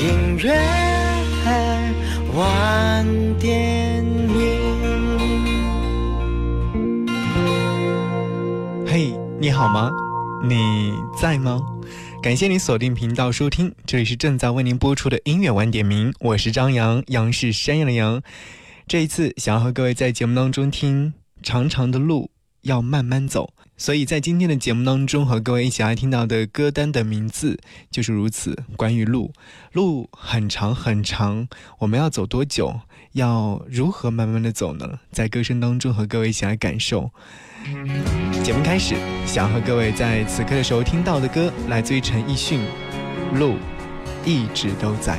音乐晚电影。嘿，你好吗？你在吗？感谢你锁定频道收听，这里是正在为您播出的音乐晚点名，我是张扬，杨是山羊的羊。这一次想要和各位在节目当中听长长的路要慢慢走，所以在今天的节目当中和各位一起来听到的歌单的名字就是如此。关于路，路很长很长，我们要走多久？要如何慢慢的走呢？在歌声当中和各位一起来感受。节目开始，想和各位在此刻的时候听到的歌，来自于陈奕迅，《路一直都在》。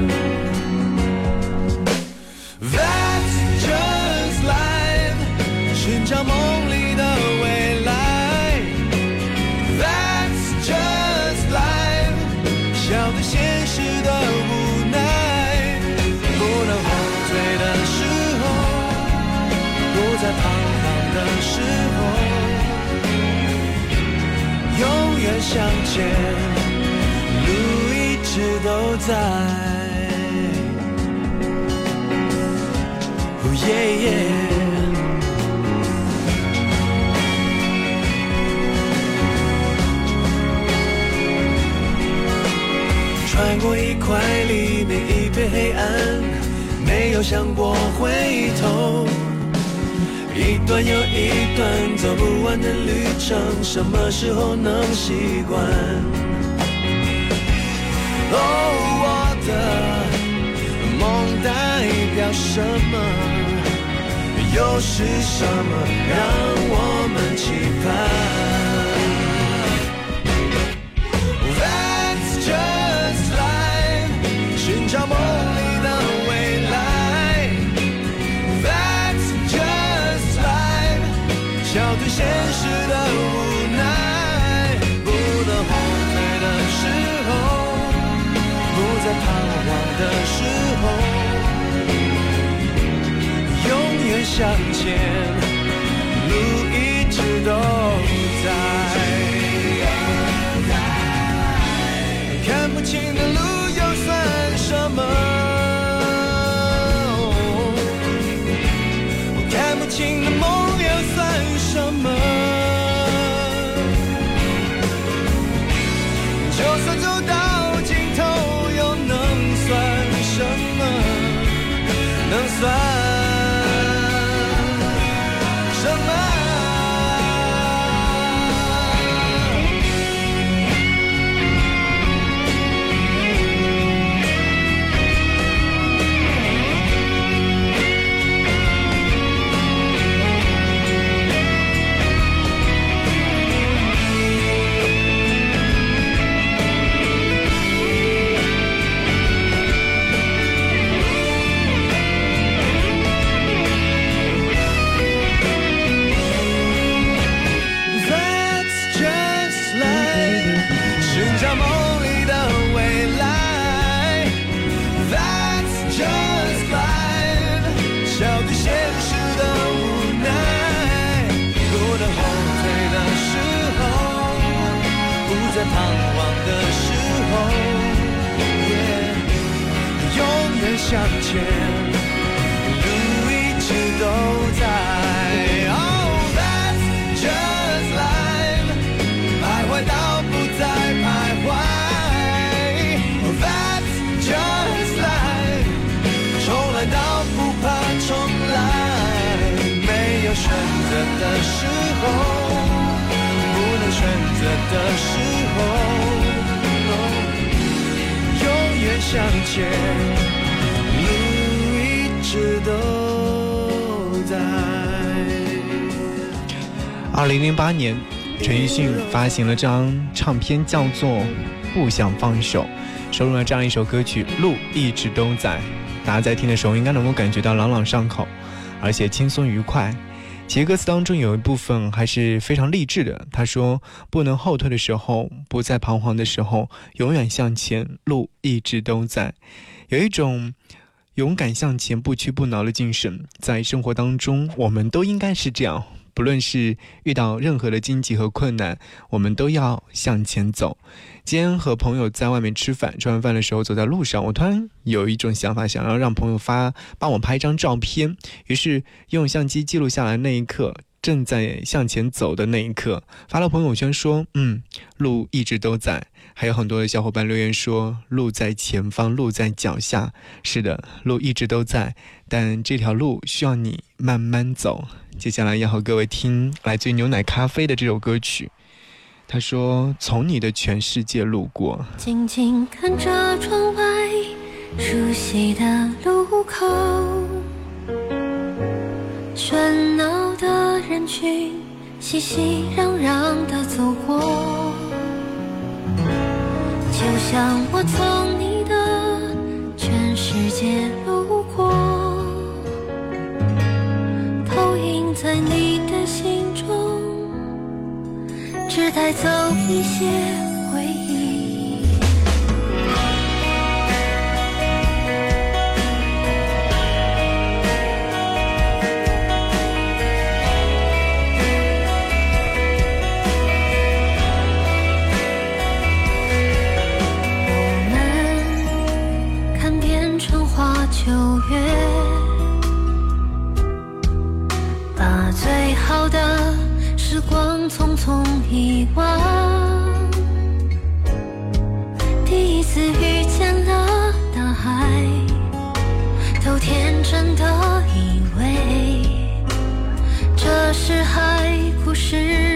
life，寻找梦里的未来。That's just life，笑对现实的无奈。不能后退的时候，不再彷徨的时候，永远向前，路一直都在。哦耶耶！怀里每，一片黑暗，没有想过回头。一段又一段走不完的旅程，什么时候能习惯？哦，我的梦代表什么？又是什么让我们期盼找梦里的未来。That's just life，笑对现实的无奈。不能后退的时候，不再彷徨的时候。永远向前，路一直都彷徨的时候也永远向前，路一直都在。Oh, that's just life，徘徊到不再徘徊。Oh, that's just life，重来到不怕重来。没有选择的时候，不能选择的时，向前，路一直都在。二零零八年，陈奕迅发行了张唱片，叫做《不想放手》，收录了这样一首歌曲《路一直都在》。大家在听的时候，应该能够感觉到朗朗上口，而且轻松愉快。其实歌词当中有一部分还是非常励志的。他说：“不能后退的时候，不再彷徨的时候，永远向前，路一直都在。”有一种勇敢向前、不屈不挠的精神，在生活当中，我们都应该是这样。不论是遇到任何的荆棘和困难，我们都要向前走。今天和朋友在外面吃饭，吃完饭的时候走在路上，我突然有一种想法，想要让朋友发帮我拍一张照片，于是用相机记录下来那一刻。正在向前走的那一刻，发了朋友圈说：“嗯，路一直都在。”还有很多的小伙伴留言说：“路在前方，路在脚下。”是的，路一直都在，但这条路需要你慢慢走。接下来要和各位听来自于牛奶咖啡的这首歌曲。他说：“从你的全世界路过，静静看着窗外熟悉的路口，喧闹的。”人群熙熙攘攘地走过，就像我从你的全世界路过，投影在你的心中，只带走一些。月把最好的时光匆匆遗忘，第一次遇见了大海，都天真的以为这是海枯石。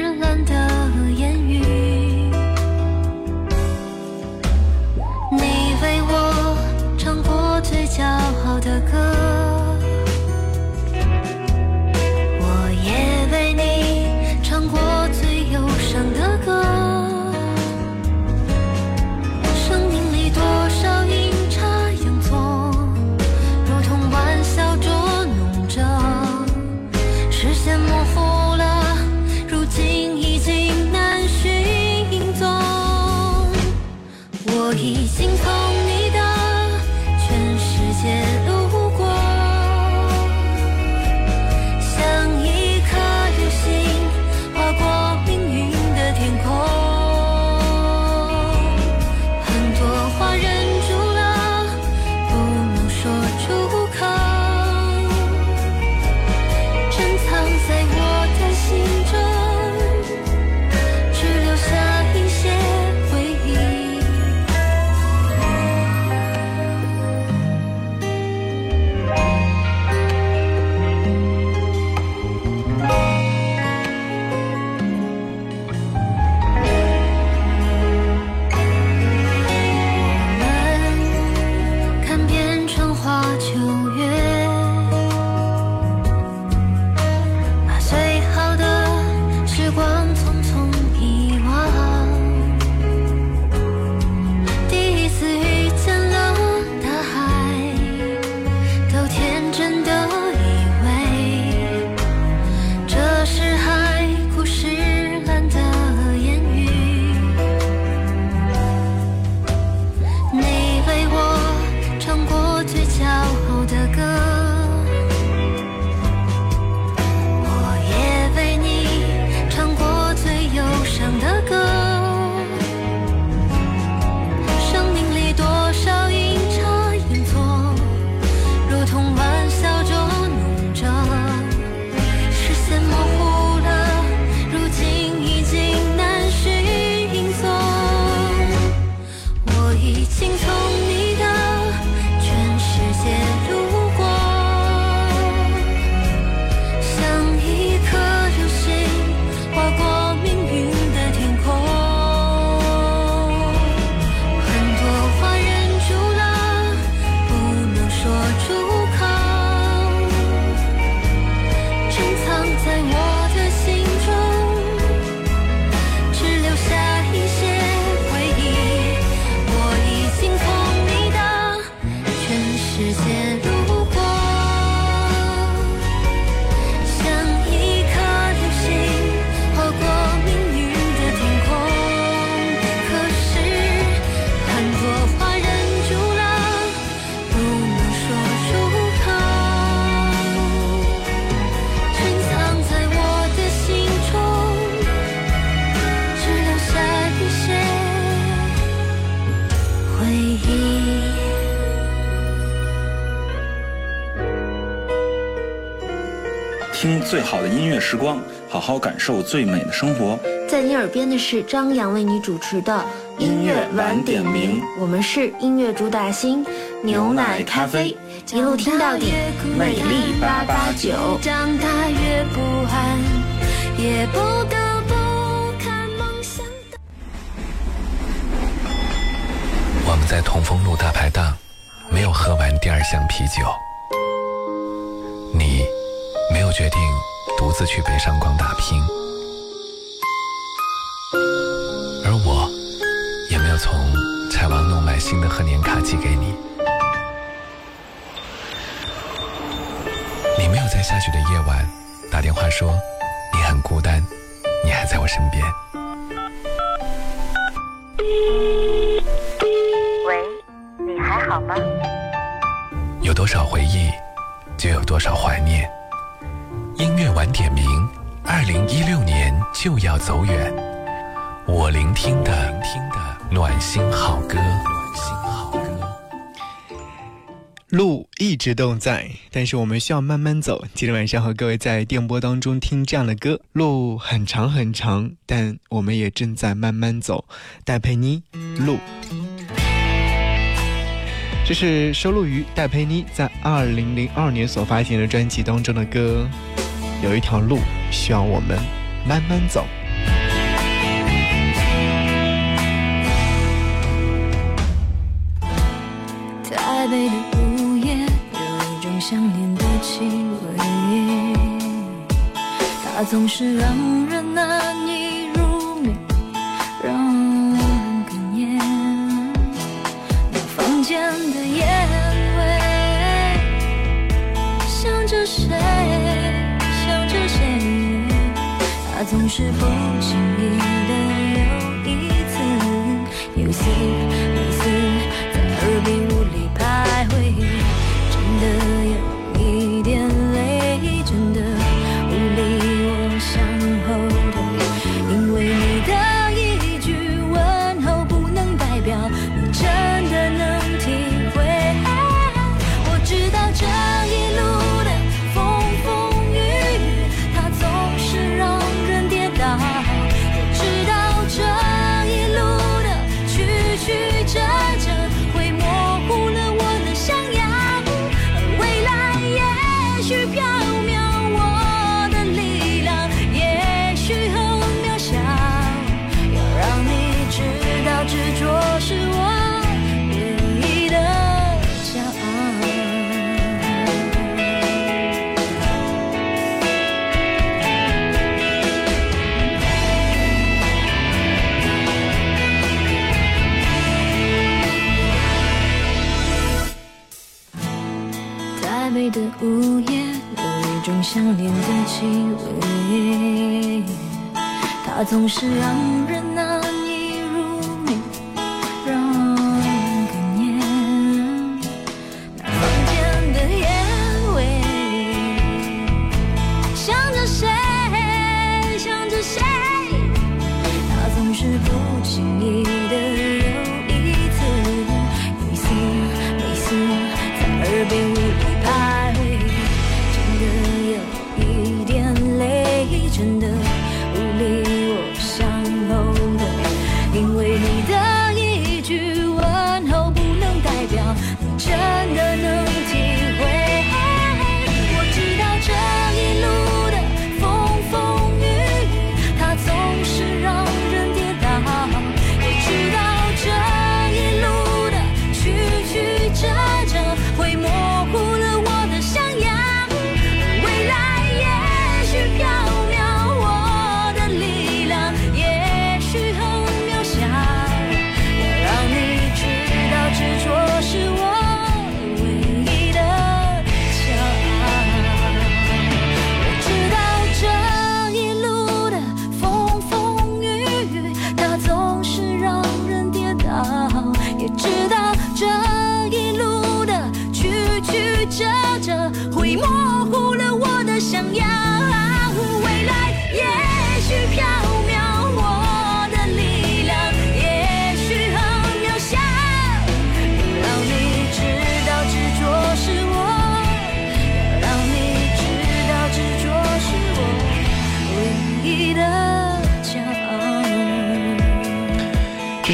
好的音乐时光，好好感受最美的生活。在你耳边的是张扬为你主持的音乐晚点名，我们是音乐主打星牛奶咖啡，一路听到底，美丽八八九。长大越不安，也不得不看梦想的。我们在同丰路大排档没有喝完第二箱啤酒，你没有决定独自去北上广打拼，而我也没有从柴王弄来新的贺年卡寄给你。你没有在下雪的夜晚打电话说你很孤单，你还在我身边。喂，你还好吗？有多少回忆，就有多少怀念。音乐晚点名，二零一六年就要走远，我聆听的聆听的暖心好歌，暖心好歌。路一直都在，但是我们需要慢慢走。今天晚上和各位在电波当中听这样的歌，路很长很长，但我们也正在慢慢走。戴佩妮，路。这是收录于戴佩妮在二零零二年所发行的专辑当中的歌。有一条路需要我们慢慢走。台北的午夜有一种想念的气味，它总是让人难以入眠，让人哽咽。那房间总是不经意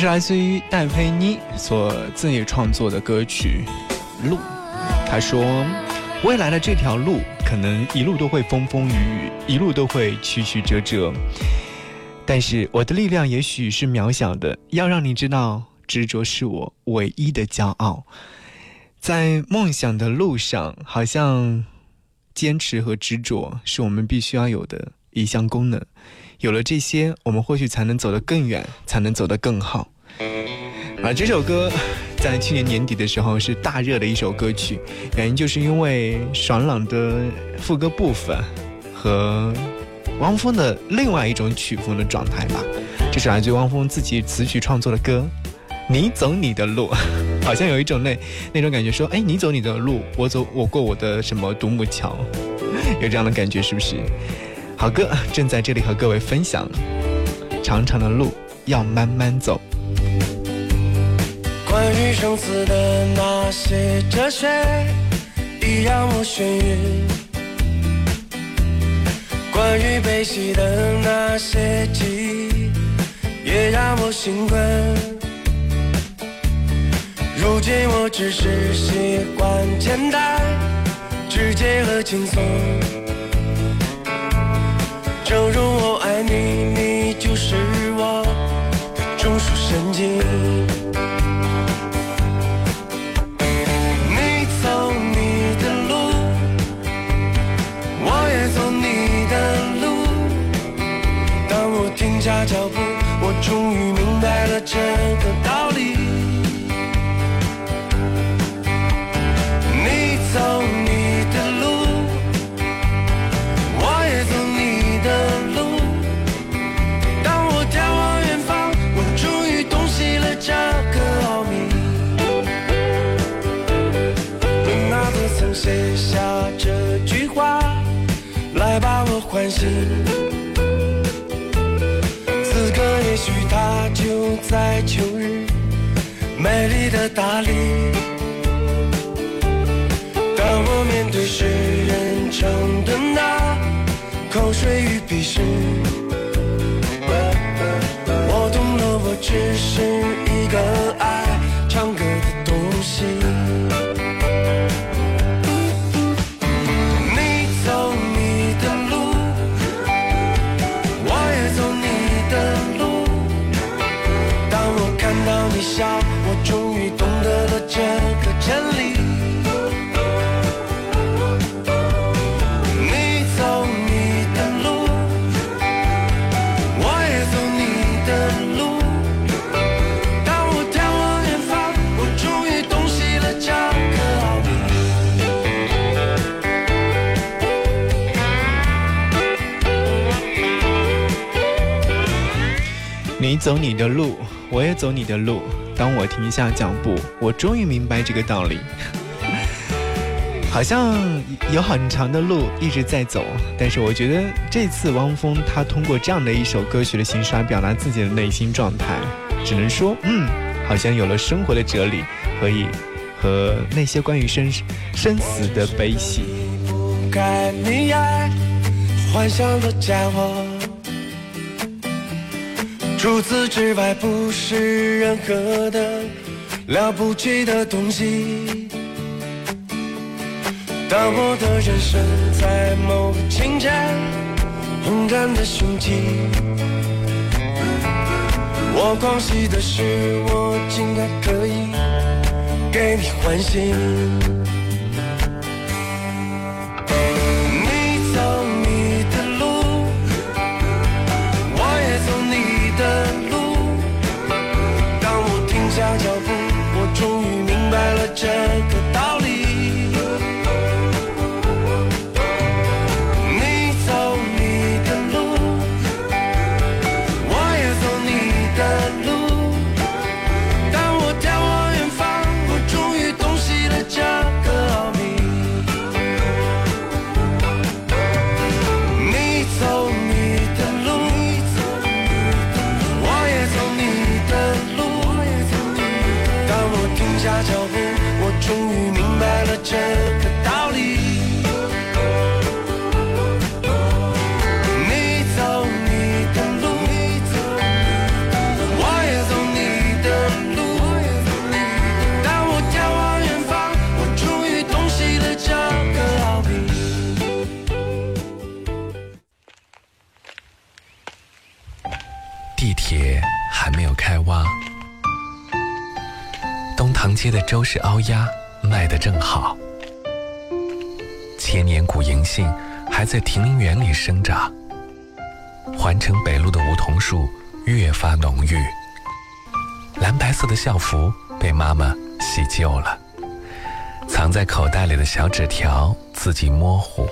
是来自于戴佩妮所自己创作的歌曲《路》。他说：“未来的这条路，可能一路都会风风雨雨，一路都会曲曲折折。但是我的力量也许是渺小的，要让你知道，执着是我唯一的骄傲。在梦想的路上，好像坚持和执着是我们必须要有的一项功能。有了这些，我们或许才能走得更远，才能走得更好。”而这首歌在去年年底的时候是大热的一首歌曲，原因就是因为爽朗的副歌部分和汪峰的另外一种曲风的状态吧。这是来自汪峰自己词曲创作的歌，《你走你的路》，好像有一种那那种感觉，说，哎，你走你的路，我走我过我的什么独木桥，有这样的感觉是不是？好歌正在这里和各位分享，长长的路要慢慢走。关于生死的那些哲学，已让我眩晕；关于悲喜的那些记忆，也让我兴奋。如今我只是习惯简单、直接和轻松。正如我爱你，你就是我的中枢神经。你走你的路，我也走你的路。当我停下脚步，我终于明白了这个道理。我唤醒。在秋日，美丽的大理。当我面对世人称的那口水与鄙视，我懂了，我只是你走你的路，我也走你的路。当我停下脚步，我终于明白这个道理。好像有很长的路一直在走，但是我觉得这次汪峰他通过这样的一首歌曲的形式来表达自己的内心状态，只能说，嗯，好像有了生活的哲理，可以和那些关于生生死的悲喜。除此之外，不是任何的了不起的东西。当我的人生在某个清晨轰然的雄起，我狂喜的是，我竟然可以给你欢喜。joke 街的周氏凹鸭卖得正好，千年古银杏还在亭林园里生长。环城北路的梧桐树越发浓郁，蓝白色的校服被妈妈洗旧了，藏在口袋里的小纸条字迹模糊。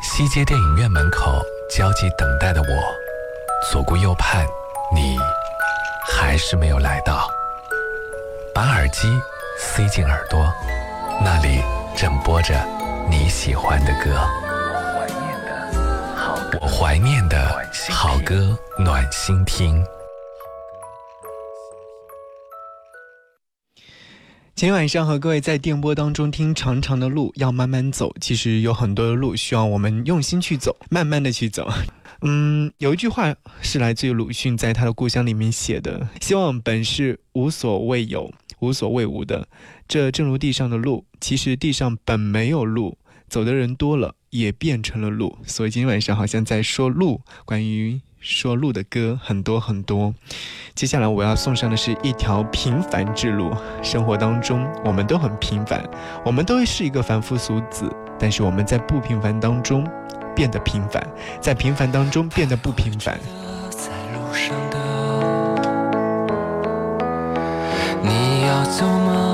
西街电影院门口焦急等待的我，左顾右盼，你还是没有来到。把耳机塞进耳朵，那里正播着你喜欢的歌。我怀念的好我怀念的好歌，暖心听。今天晚上和各位在电波当中听长长的路要慢慢走，其实有很多的路需要我们用心去走，慢慢的去走。嗯，有一句话是来自于鲁迅在他的故乡里面写的：“希望本是无所谓有，无所谓无的。这正如地上的路，其实地上本没有路，走的人多了，也变成了路。所以今天晚上好像在说路，关于。”说路的歌很多很多，接下来我要送上的是一条平凡之路。生活当中，我们都很平凡，我们都是一个凡夫俗子，但是我们在不平凡当中变得平凡，在平凡当中变得不平凡。你要走吗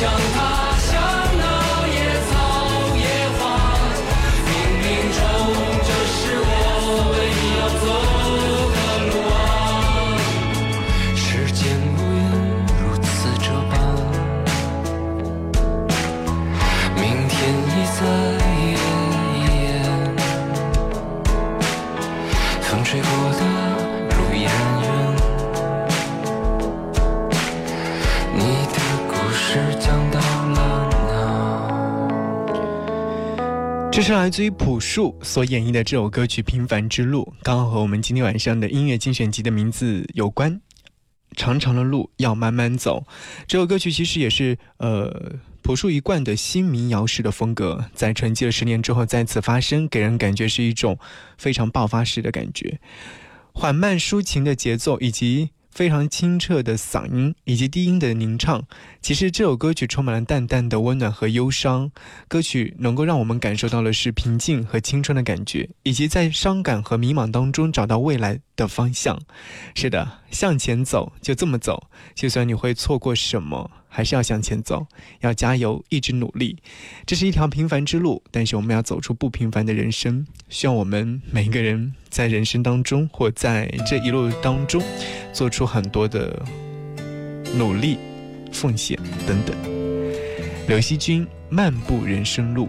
想他。是来自于朴树所演绎的这首歌曲《平凡之路》，刚好和我们今天晚上的音乐精选集的名字有关。长长的路要慢慢走，这首歌曲其实也是呃朴树一贯的新民谣式的风格，在沉寂了十年之后再次发生，给人感觉是一种非常爆发式的感觉，缓慢抒情的节奏以及。非常清澈的嗓音以及低音的吟唱，其实这首歌曲充满了淡淡的温暖和忧伤。歌曲能够让我们感受到的是平静和青春的感觉，以及在伤感和迷茫当中找到未来的方向。是的，向前走，就这么走，就算你会错过什么，还是要向前走，要加油，一直努力。这是一条平凡之路，但是我们要走出不平凡的人生。需要我们每一个人在人生当中，或在这一路当中，做出很多的努力、奉献等等。刘惜君《漫步人生路》。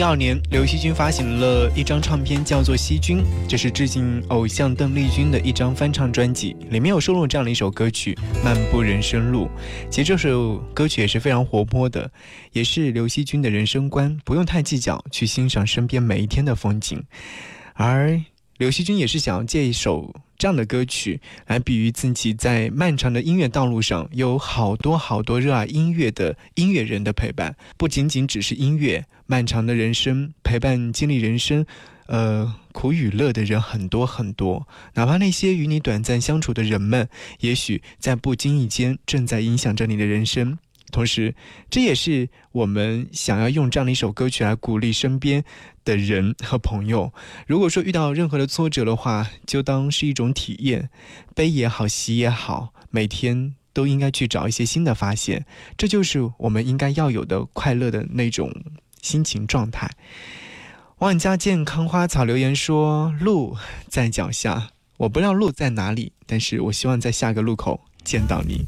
第二年，刘惜君发行了一张唱片，叫做《惜君》，这是致敬偶像邓丽君的一张翻唱专辑，里面有收录这样的一首歌曲《漫步人生路》。其实这首歌曲也是非常活泼的，也是刘惜君的人生观，不用太计较，去欣赏身边每一天的风景。而刘惜君也是想要借一首。这样的歌曲来比喻自己在漫长的音乐道路上，有好多好多热爱音乐的音乐人的陪伴，不仅仅只是音乐。漫长的人生陪伴经历人生，呃苦与乐的人很多很多，哪怕那些与你短暂相处的人们，也许在不经意间正在影响着你的人生。同时，这也是我们想要用这样的一首歌曲来鼓励身边的人和朋友。如果说遇到任何的挫折的话，就当是一种体验，悲也好，喜也好，每天都应该去找一些新的发现。这就是我们应该要有的快乐的那种心情状态。万家健康花草留言说：“路在脚下，我不知道路在哪里，但是我希望在下个路口见到你。”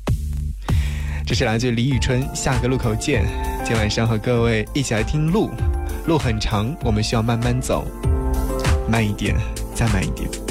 这是来自李宇春，下个路口见。今晚上和各位一起来听路，路很长，我们需要慢慢走，慢一点，再慢一点。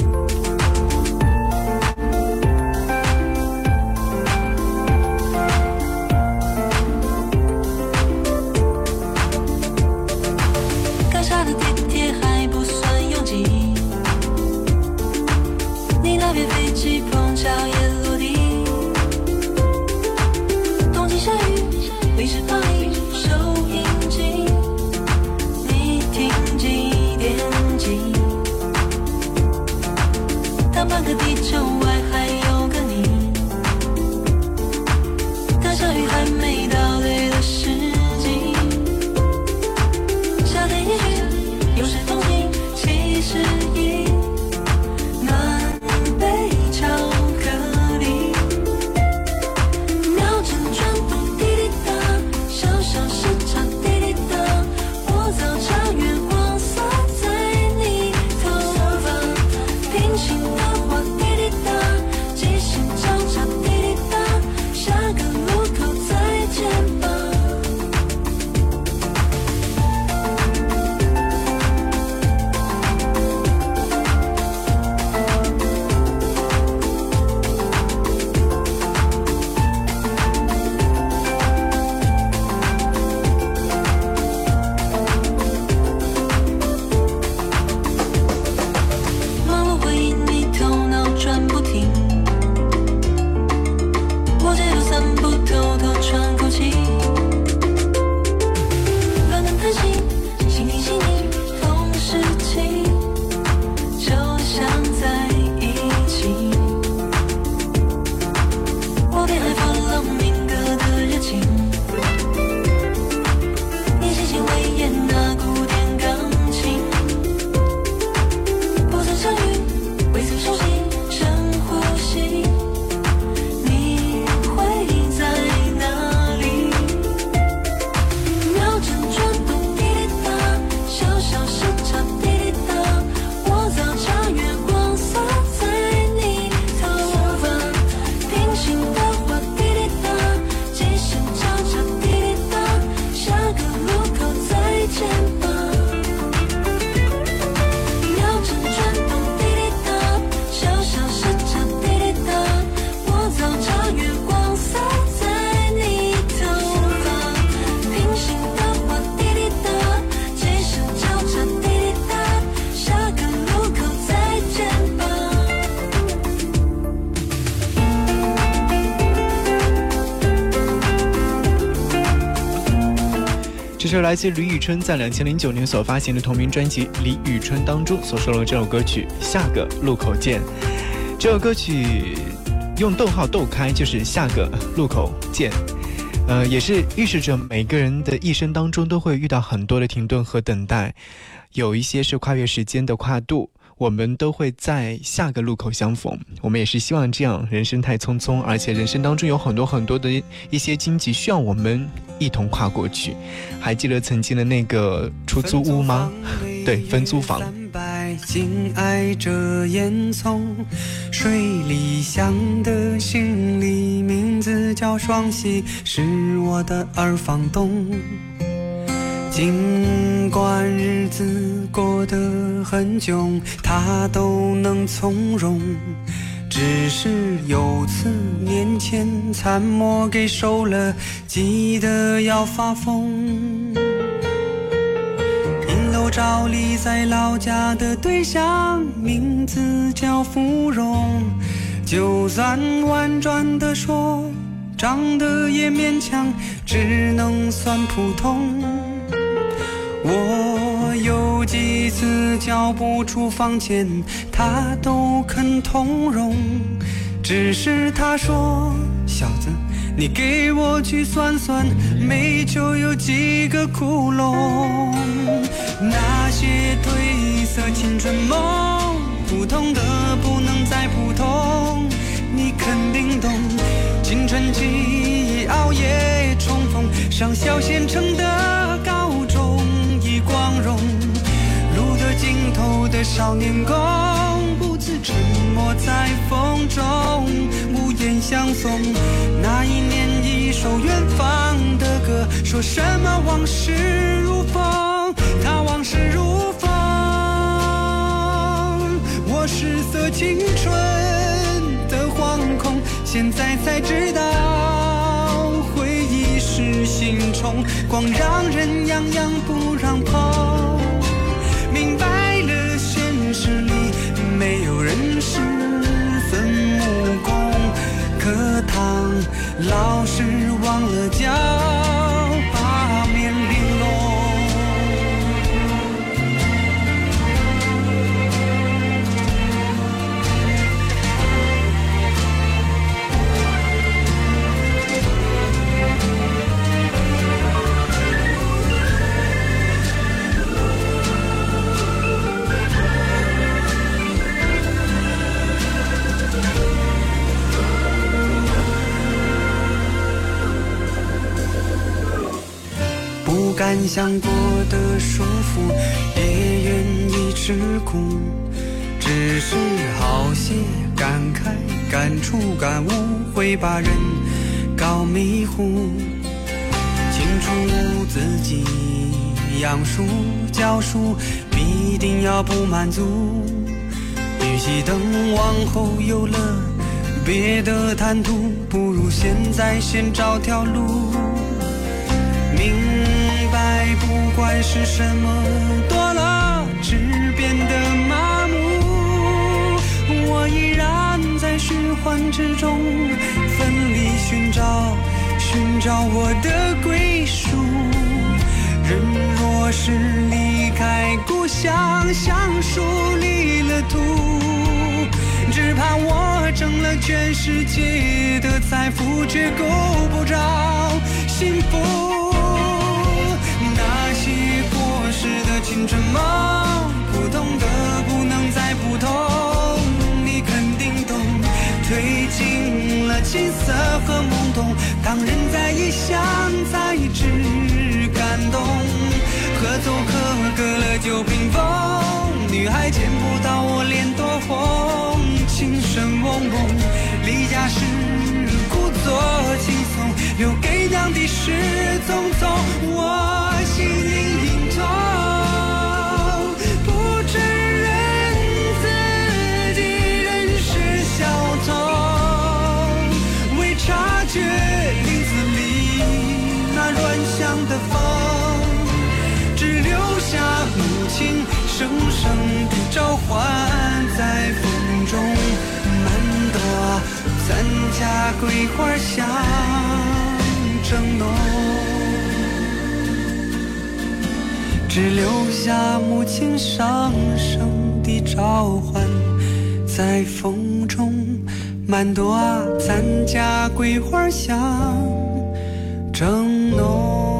来自李宇春在两千零九年所发行的同名专辑《李宇春》当中所收录的这首歌曲《下个路口见》。这首歌曲用逗号逗开，就是下个路口见。呃，也是预示着每个人的一生当中都会遇到很多的停顿和等待，有一些是跨越时间的跨度。我们都会在下个路口相逢。我们也是希望这样。人生太匆匆，而且人生当中有很多很多的一些荆棘需要我们一同跨过去。还记得曾经的那个出租屋吗？对，分租房。紧挨着烟囱，水里香的行李，名字叫双喜，是我的二房东。尽管日子过得很久，他都能从容。只是有次年前残墨给收了，急得要发疯。银楼照例在老家的对象，名字叫芙蓉。就算婉转的说，长得也勉强，只能算普通。我有几次交不出房钱，他都肯通融。只是他说：“小子，你给我去算算，煤球有几个窟窿？那些褪色青春梦，普通的不能再普通。你肯定懂，青春期熬夜冲锋，上小县城的头的少年宫，不自沉默在风中，无言相送。那一年，一首远方的歌，说什么往事如风，他往事如风。我失色青春的惶恐，现在才知道，回忆是心虫，光让人痒痒不让。碰，老是忘了教。想过的舒服，也愿意吃苦，只是好些感慨、感触、感悟，会把人搞迷糊。清楚自己养书教书，必定要不满足。与其等往后有了别的谈吐，不如现在先找条路。明。不管是什么多了，只变得麻木。我依然在循环之中，奋力寻找，寻找我的归属。人若是离开故乡，像树离了土，只怕我挣了全世界的财富，却够不着幸福。让，人在异乡才知感动。合奏可隔了就冰封，女孩见不到我脸多红。情深朦胧，离家时故作轻松，留给娘的是匆匆。我桂花香正浓，只留下母亲上声的召唤在风中，满朵咱家桂花香正浓。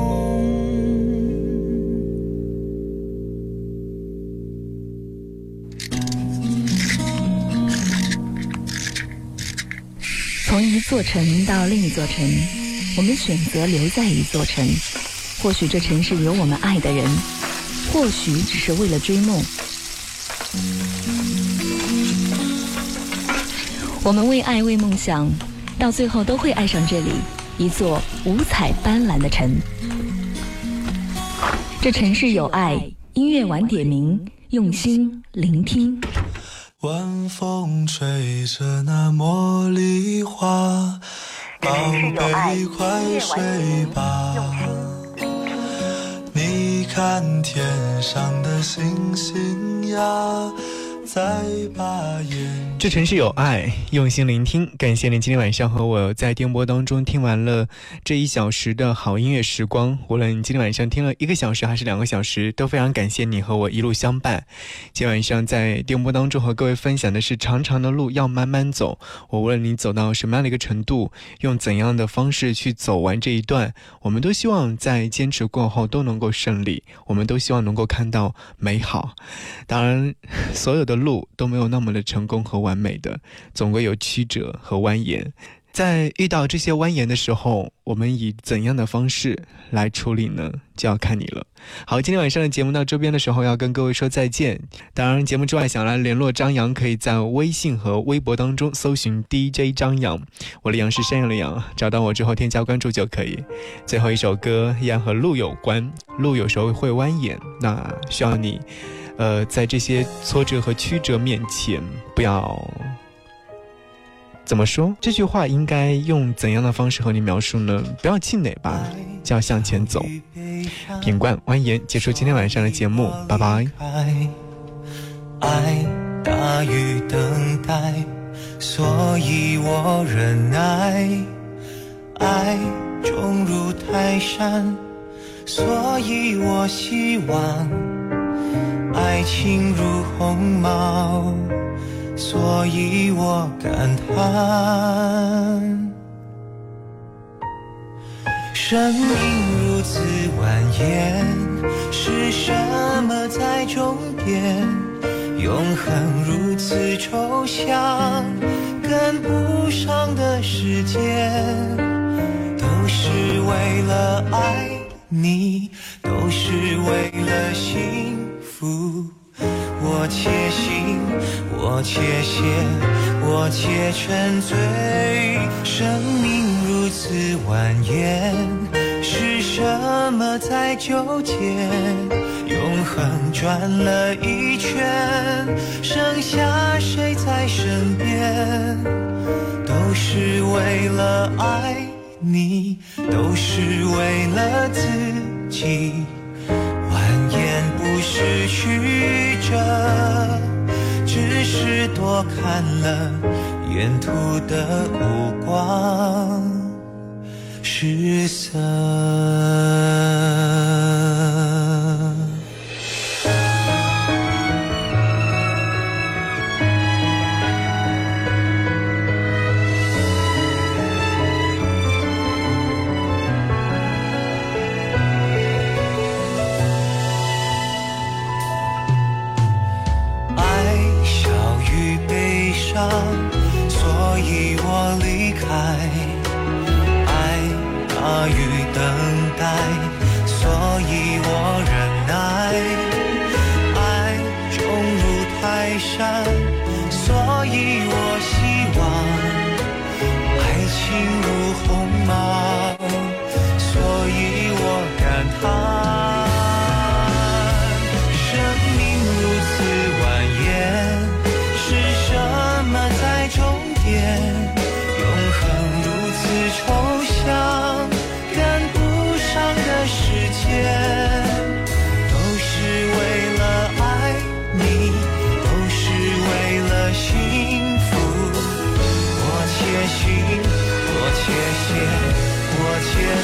座城到另一座城，我们选择留在一座城。或许这城市有我们爱的人，或许只是为了追梦。我们为爱为梦想，到最后都会爱上这里，一座五彩斑斓的城。这城市有爱，音乐晚点名，用心聆听。晚风吹着那茉莉花，宝贝快睡吧。你看天上的星星呀。这城市有爱，用心聆听。感谢您今天晚上和我在电波当中听完了这一小时的好音乐时光。无论你今天晚上听了一个小时还是两个小时，都非常感谢你和我一路相伴。今晚上在电波当中和各位分享的是长长的路要慢慢走。我无论你走到什么样的一个程度，用怎样的方式去走完这一段，我们都希望在坚持过后都能够胜利。我们都希望能够看到美好。当然，所有的。的路都没有那么的成功和完美的，总归有曲折和蜿蜒。在遇到这些蜿蜒的时候，我们以怎样的方式来处理呢？就要看你了。好，今天晚上的节目到这边的时候，要跟各位说再见。当然，节目之外想来联络张扬，可以在微信和微博当中搜寻 DJ 张扬。我的杨是山羊的羊，找到我之后添加关注就可以。最后一首歌依然和路有关，路有时候会蜿蜒，那需要你。呃，在这些挫折和曲折面前，不要怎么说？这句话应该用怎样的方式和你描述呢？不要气馁吧，就要向前走。品冠蜿蜒，结束今天晚上的节目，拜拜。爱大于等待，所以我忍耐；爱重如泰山，所以我希望。爱情如鸿毛，所以我感叹。生命如此蜿蜒，是什么在终点？永恒如此抽象，跟不上的时间，都是为了爱你，都是为了幸不我且行，我且歇，我且沉醉。生命如此蜿蜒，是什么在纠结？永恒转了一圈，剩下谁在身边？都是为了爱你，都是为了自己。蜿蜒失去着，只是多看了沿途的五光十色。Ai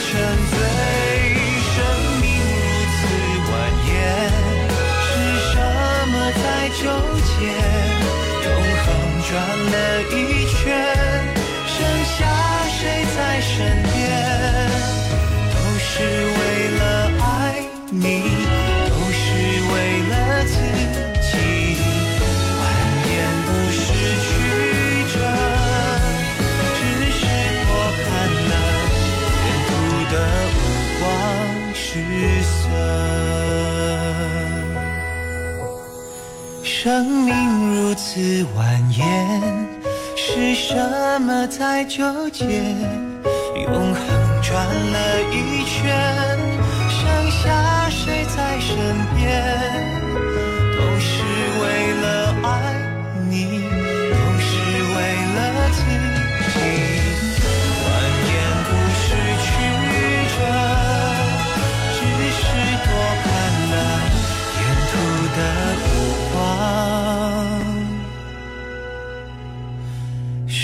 沉醉生命如此蜿蜒，是什么在纠结？永恒转了一圈，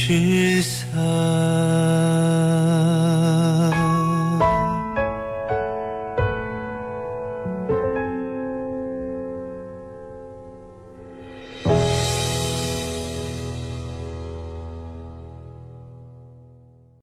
五光十色。